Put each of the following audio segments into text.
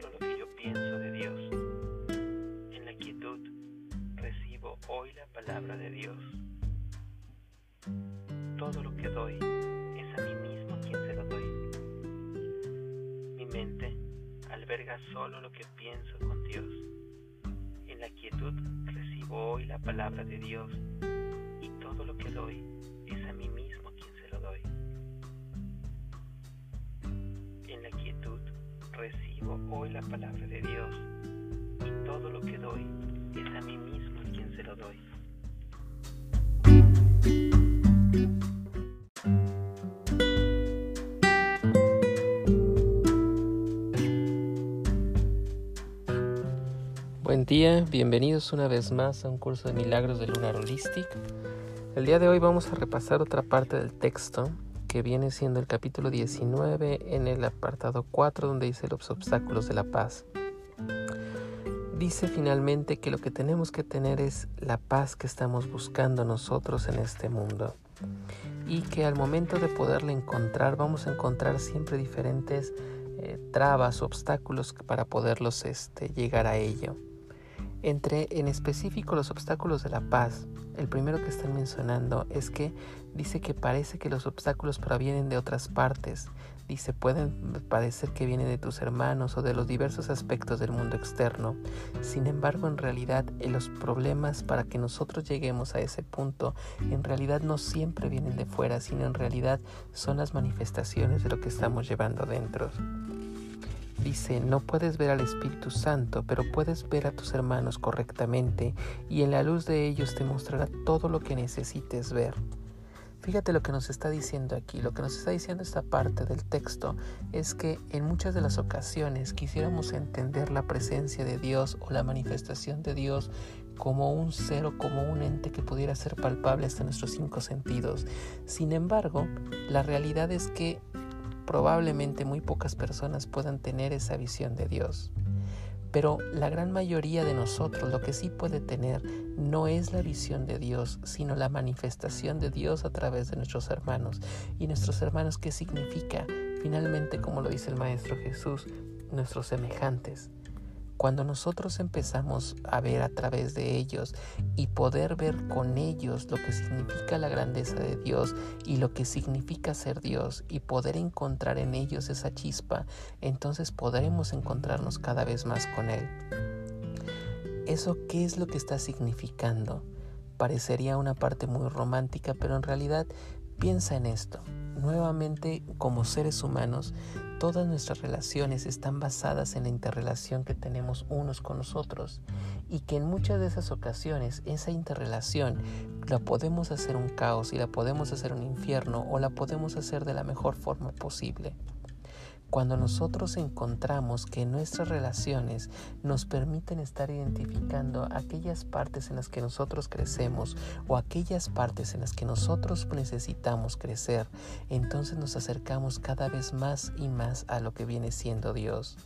solo lo que yo pienso de Dios. En la quietud recibo hoy la palabra de Dios. Todo lo que doy es a mí mismo quien se lo doy. Mi mente alberga solo lo que pienso con Dios. En la quietud recibo hoy la palabra de Dios y todo lo que doy es a mí mismo hoy la palabra de Dios y todo lo que doy es a mí mismo quien se lo doy. Buen día, bienvenidos una vez más a un curso de milagros de Lunar Holistic. El día de hoy vamos a repasar otra parte del texto que viene siendo el capítulo 19 en el apartado 4 donde dice los obstáculos de la paz. Dice finalmente que lo que tenemos que tener es la paz que estamos buscando nosotros en este mundo y que al momento de poderla encontrar vamos a encontrar siempre diferentes eh, trabas, obstáculos para poderlos este, llegar a ello. Entre en específico los obstáculos de la paz, el primero que están mencionando es que dice que parece que los obstáculos provienen de otras partes. Dice, pueden parecer que vienen de tus hermanos o de los diversos aspectos del mundo externo. Sin embargo, en realidad, los problemas para que nosotros lleguemos a ese punto, en realidad no siempre vienen de fuera, sino en realidad son las manifestaciones de lo que estamos llevando dentro. Dice, no puedes ver al Espíritu Santo, pero puedes ver a tus hermanos correctamente y en la luz de ellos te mostrará todo lo que necesites ver. Fíjate lo que nos está diciendo aquí, lo que nos está diciendo esta parte del texto es que en muchas de las ocasiones quisiéramos entender la presencia de Dios o la manifestación de Dios como un ser o como un ente que pudiera ser palpable hasta nuestros cinco sentidos. Sin embargo, la realidad es que probablemente muy pocas personas puedan tener esa visión de Dios. Pero la gran mayoría de nosotros lo que sí puede tener no es la visión de Dios, sino la manifestación de Dios a través de nuestros hermanos. ¿Y nuestros hermanos qué significa? Finalmente, como lo dice el Maestro Jesús, nuestros semejantes. Cuando nosotros empezamos a ver a través de ellos y poder ver con ellos lo que significa la grandeza de Dios y lo que significa ser Dios y poder encontrar en ellos esa chispa, entonces podremos encontrarnos cada vez más con Él. ¿Eso qué es lo que está significando? Parecería una parte muy romántica, pero en realidad piensa en esto. Nuevamente, como seres humanos, Todas nuestras relaciones están basadas en la interrelación que tenemos unos con los otros y que en muchas de esas ocasiones esa interrelación la podemos hacer un caos y la podemos hacer un infierno o la podemos hacer de la mejor forma posible. Cuando nosotros encontramos que nuestras relaciones nos permiten estar identificando aquellas partes en las que nosotros crecemos o aquellas partes en las que nosotros necesitamos crecer, entonces nos acercamos cada vez más y más a lo que viene siendo Dios.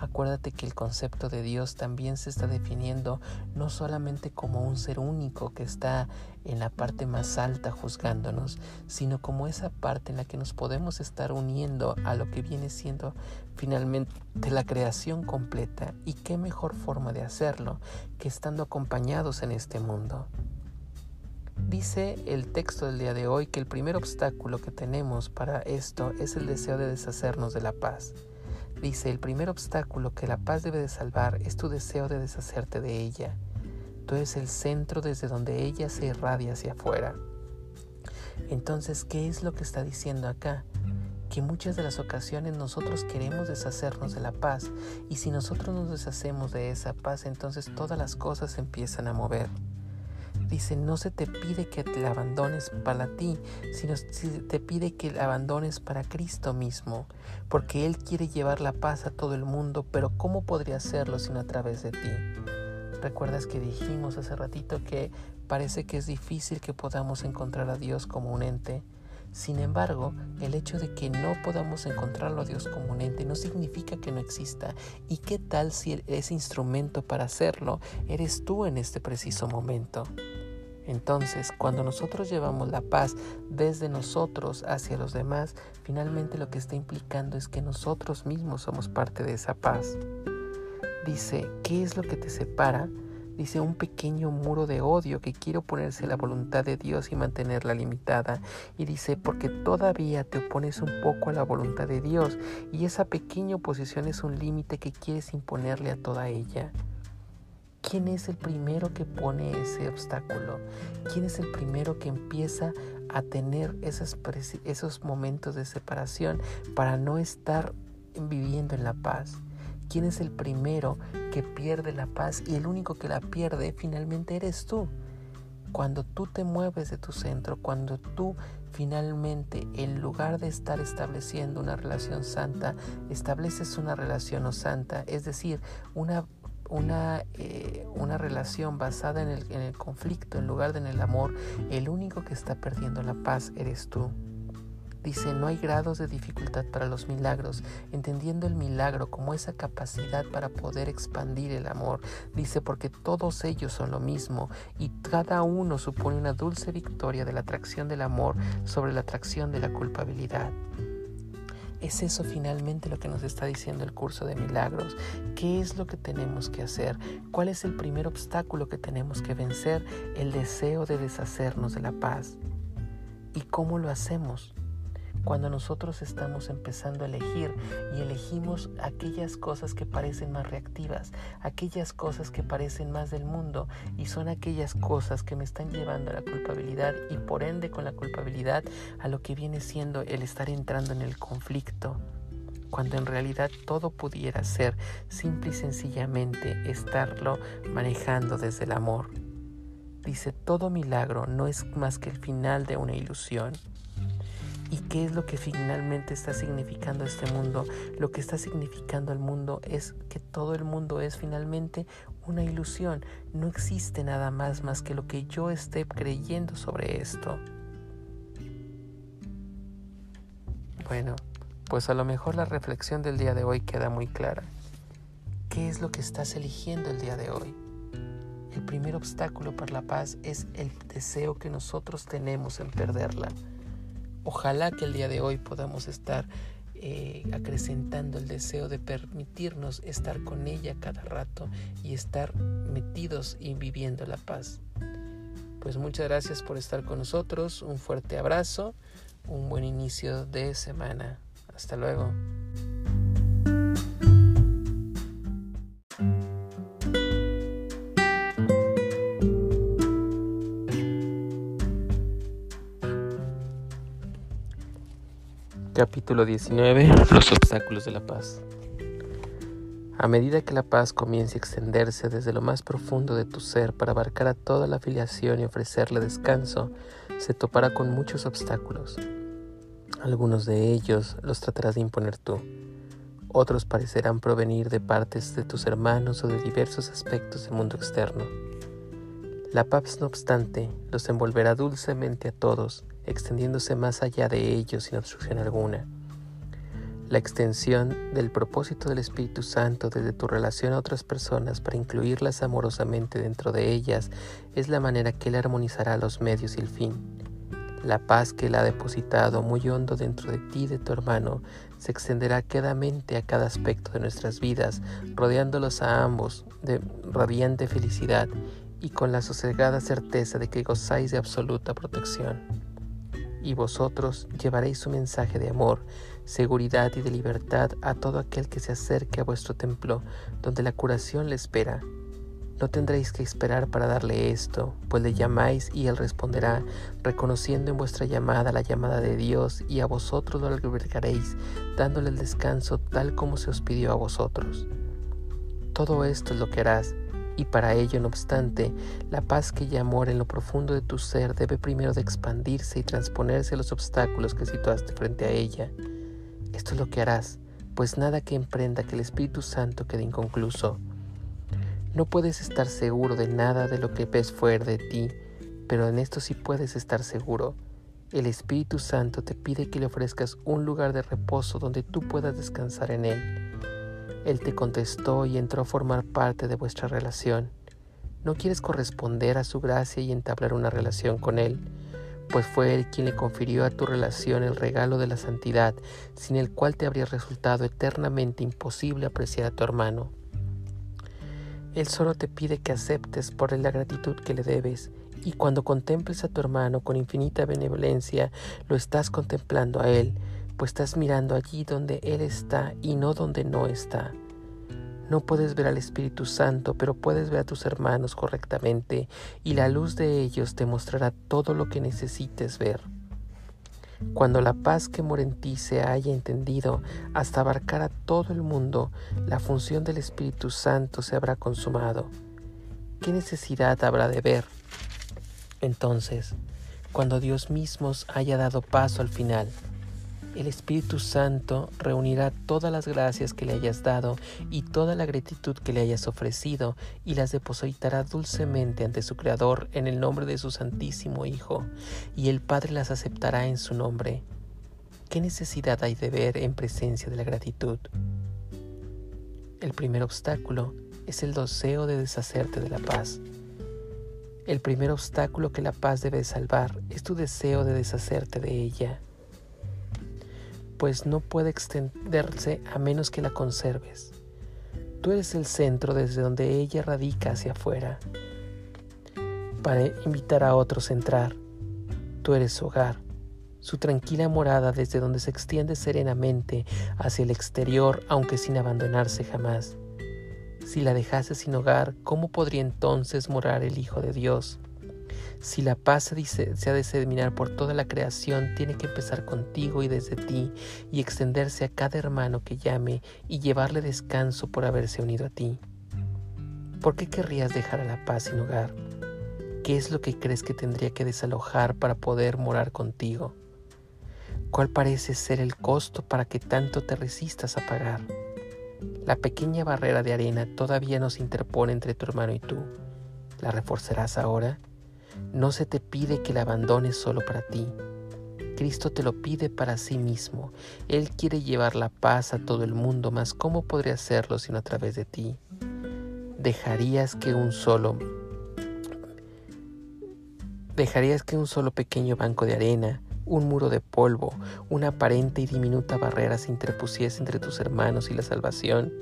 Acuérdate que el concepto de Dios también se está definiendo no solamente como un ser único que está en la parte más alta juzgándonos, sino como esa parte en la que nos podemos estar uniendo a lo que viene siendo finalmente la creación completa. Y qué mejor forma de hacerlo que estando acompañados en este mundo. Dice el texto del día de hoy que el primer obstáculo que tenemos para esto es el deseo de deshacernos de la paz. Dice, el primer obstáculo que la paz debe de salvar es tu deseo de deshacerte de ella. Tú eres el centro desde donde ella se irradia hacia afuera. Entonces, ¿qué es lo que está diciendo acá? Que muchas de las ocasiones nosotros queremos deshacernos de la paz y si nosotros nos deshacemos de esa paz, entonces todas las cosas empiezan a mover. Dice, no se te pide que te abandones para ti, sino se te pide que la abandones para Cristo mismo, porque Él quiere llevar la paz a todo el mundo, pero ¿cómo podría hacerlo sino a través de ti? Recuerdas que dijimos hace ratito que parece que es difícil que podamos encontrar a Dios como un ente. Sin embargo, el hecho de que no podamos encontrarlo a Dios como un ente no significa que no exista. ¿Y qué tal si ese instrumento para hacerlo eres tú en este preciso momento? Entonces, cuando nosotros llevamos la paz desde nosotros hacia los demás, finalmente lo que está implicando es que nosotros mismos somos parte de esa paz. Dice, ¿qué es lo que te separa? Dice, un pequeño muro de odio que quiere oponerse a la voluntad de Dios y mantenerla limitada. Y dice, porque todavía te opones un poco a la voluntad de Dios y esa pequeña oposición es un límite que quieres imponerle a toda ella. ¿Quién es el primero que pone ese obstáculo? ¿Quién es el primero que empieza a tener esos, esos momentos de separación para no estar viviendo en la paz? ¿Quién es el primero que pierde la paz y el único que la pierde finalmente eres tú? Cuando tú te mueves de tu centro, cuando tú finalmente en lugar de estar estableciendo una relación santa, estableces una relación no santa, es decir, una una, eh, una relación basada en el, en el conflicto en lugar de en el amor, el único que está perdiendo la paz eres tú. Dice, no hay grados de dificultad para los milagros, entendiendo el milagro como esa capacidad para poder expandir el amor. Dice, porque todos ellos son lo mismo y cada uno supone una dulce victoria de la atracción del amor sobre la atracción de la culpabilidad. Es eso finalmente lo que nos está diciendo el curso de milagros. ¿Qué es lo que tenemos que hacer? ¿Cuál es el primer obstáculo que tenemos que vencer? El deseo de deshacernos de la paz. ¿Y cómo lo hacemos? Cuando nosotros estamos empezando a elegir y elegimos aquellas cosas que parecen más reactivas, aquellas cosas que parecen más del mundo y son aquellas cosas que me están llevando a la culpabilidad y por ende con la culpabilidad a lo que viene siendo el estar entrando en el conflicto cuando en realidad todo pudiera ser simple y sencillamente estarlo manejando desde el amor. Dice, todo milagro no es más que el final de una ilusión. ¿Y qué es lo que finalmente está significando este mundo? Lo que está significando el mundo es que todo el mundo es finalmente una ilusión. No existe nada más más que lo que yo esté creyendo sobre esto. Bueno, pues a lo mejor la reflexión del día de hoy queda muy clara. ¿Qué es lo que estás eligiendo el día de hoy? El primer obstáculo para la paz es el deseo que nosotros tenemos en perderla. Ojalá que el día de hoy podamos estar eh, acrecentando el deseo de permitirnos estar con ella cada rato y estar metidos y viviendo la paz. Pues muchas gracias por estar con nosotros, un fuerte abrazo, un buen inicio de semana. Hasta luego. Capítulo 19. Los obstáculos de la paz. A medida que la paz comience a extenderse desde lo más profundo de tu ser para abarcar a toda la afiliación y ofrecerle descanso, se topará con muchos obstáculos. Algunos de ellos los tratarás de imponer tú. Otros parecerán provenir de partes de tus hermanos o de diversos aspectos del mundo externo. La paz, no obstante, los envolverá dulcemente a todos extendiéndose más allá de ellos sin obstrucción alguna. La extensión del propósito del Espíritu Santo desde tu relación a otras personas para incluirlas amorosamente dentro de ellas es la manera que Él armonizará los medios y el fin. La paz que Él ha depositado muy hondo dentro de ti y de tu hermano se extenderá quedamente a cada aspecto de nuestras vidas, rodeándolos a ambos de radiante felicidad y con la sosegada certeza de que gozáis de absoluta protección y vosotros llevaréis su mensaje de amor, seguridad y de libertad a todo aquel que se acerque a vuestro templo, donde la curación le espera. No tendréis que esperar para darle esto, pues le llamáis y él responderá, reconociendo en vuestra llamada la llamada de Dios, y a vosotros lo albergaréis, dándole el descanso tal como se os pidió a vosotros. Todo esto es lo que harás y para ello, no obstante, la paz que ya mora en lo profundo de tu ser debe primero de expandirse y transponerse a los obstáculos que situaste frente a ella. Esto es lo que harás, pues nada que emprenda que el Espíritu Santo quede inconcluso. No puedes estar seguro de nada de lo que ves fuera de ti, pero en esto sí puedes estar seguro. El Espíritu Santo te pide que le ofrezcas un lugar de reposo donde tú puedas descansar en él. Él te contestó y entró a formar parte de vuestra relación. No quieres corresponder a su gracia y entablar una relación con Él, pues fue Él quien le confirió a tu relación el regalo de la santidad, sin el cual te habría resultado eternamente imposible apreciar a tu hermano. Él solo te pide que aceptes por él la gratitud que le debes, y cuando contemples a tu hermano con infinita benevolencia, lo estás contemplando a Él, pues estás mirando allí donde Él está y no donde no está. No puedes ver al Espíritu Santo, pero puedes ver a tus hermanos correctamente, y la luz de ellos te mostrará todo lo que necesites ver. Cuando la paz que mora en ti se haya entendido hasta abarcar a todo el mundo, la función del Espíritu Santo se habrá consumado. ¿Qué necesidad habrá de ver? Entonces, cuando Dios mismo haya dado paso al final, el Espíritu Santo reunirá todas las gracias que le hayas dado y toda la gratitud que le hayas ofrecido y las depositará dulcemente ante su Creador en el nombre de su Santísimo Hijo, y el Padre las aceptará en su nombre. ¿Qué necesidad hay de ver en presencia de la gratitud? El primer obstáculo es el deseo de deshacerte de la paz. El primer obstáculo que la paz debe salvar es tu deseo de deshacerte de ella pues no puede extenderse a menos que la conserves. Tú eres el centro desde donde ella radica hacia afuera. Para invitar a otros a entrar, tú eres su hogar, su tranquila morada desde donde se extiende serenamente hacia el exterior, aunque sin abandonarse jamás. Si la dejase sin hogar, ¿cómo podría entonces morar el Hijo de Dios? Si la paz se, ha de diseminar por toda la creación, tiene que empezar contigo y desde ti y extenderse a cada hermano que llame y llevarle descanso por haberse unido a ti. ¿Por qué querrías dejar a la paz sin hogar? ¿Qué es lo que crees que tendría que desalojar para poder morar contigo? ¿Cuál parece ser el costo para que tanto te resistas a pagar? La pequeña barrera de arena todavía nos interpone entre tu hermano y tú. ¿La reforzarás ahora? No se te pide que la abandones solo para ti. Cristo te lo pide para sí mismo. Él quiere llevar la paz a todo el mundo, mas ¿cómo podría hacerlo sino a través de ti? ¿Dejarías que un solo dejarías que un solo pequeño banco de arena, un muro de polvo, una aparente y diminuta barrera se interpusiese entre tus hermanos y la salvación?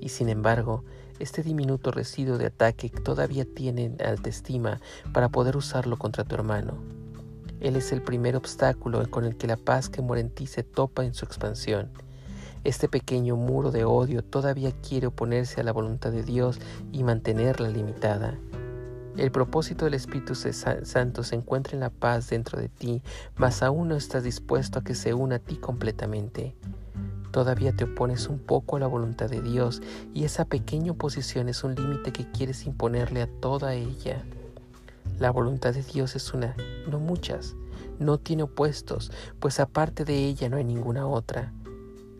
Y sin embargo, este diminuto residuo de ataque todavía tiene alta estima para poder usarlo contra tu hermano. Él es el primer obstáculo con el que la paz que mora en ti se topa en su expansión. Este pequeño muro de odio todavía quiere oponerse a la voluntad de Dios y mantenerla limitada. El propósito del Espíritu Santo se encuentra en la paz dentro de ti, mas aún no estás dispuesto a que se una a ti completamente. Todavía te opones un poco a la voluntad de Dios y esa pequeña oposición es un límite que quieres imponerle a toda ella. La voluntad de Dios es una, no muchas, no tiene opuestos, pues aparte de ella no hay ninguna otra.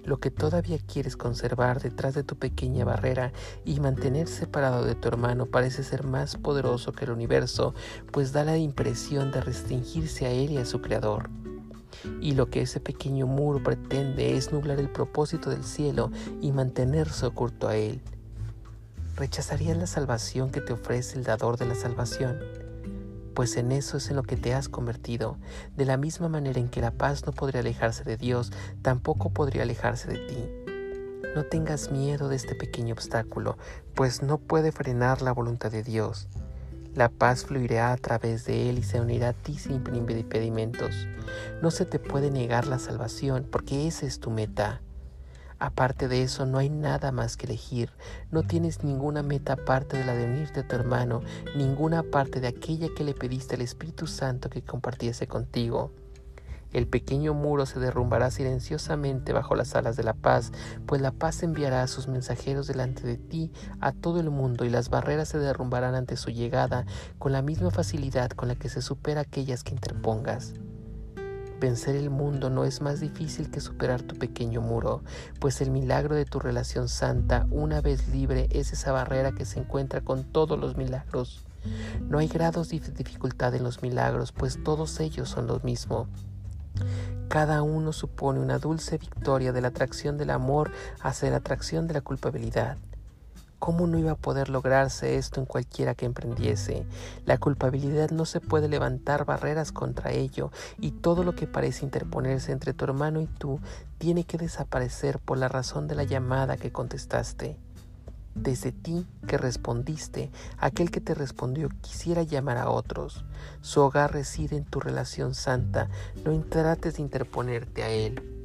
Lo que todavía quieres conservar detrás de tu pequeña barrera y mantener separado de tu hermano parece ser más poderoso que el universo, pues da la impresión de restringirse a él y a su creador y lo que ese pequeño muro pretende es nublar el propósito del cielo y mantenerse oculto a él. ¿Rechazarías la salvación que te ofrece el dador de la salvación? Pues en eso es en lo que te has convertido. De la misma manera en que la paz no podría alejarse de Dios, tampoco podría alejarse de ti. No tengas miedo de este pequeño obstáculo, pues no puede frenar la voluntad de Dios. La paz fluirá a través de él y se unirá a ti sin impedimentos. No se te puede negar la salvación porque esa es tu meta. Aparte de eso, no hay nada más que elegir. No tienes ninguna meta aparte de la de unirte a tu hermano, ninguna parte de aquella que le pediste al Espíritu Santo que compartiese contigo. El pequeño muro se derrumbará silenciosamente bajo las alas de la paz, pues la paz enviará sus mensajeros delante de ti a todo el mundo y las barreras se derrumbarán ante su llegada con la misma facilidad con la que se supera aquellas que interpongas. Vencer el mundo no es más difícil que superar tu pequeño muro, pues el milagro de tu relación santa, una vez libre, es esa barrera que se encuentra con todos los milagros. No hay grados de dificultad en los milagros, pues todos ellos son lo mismo. Cada uno supone una dulce victoria de la atracción del amor hacia la atracción de la culpabilidad. ¿Cómo no iba a poder lograrse esto en cualquiera que emprendiese? La culpabilidad no se puede levantar barreras contra ello y todo lo que parece interponerse entre tu hermano y tú tiene que desaparecer por la razón de la llamada que contestaste. Desde ti que respondiste, aquel que te respondió quisiera llamar a otros. Su hogar reside en tu relación santa, no trates de interponerte a él.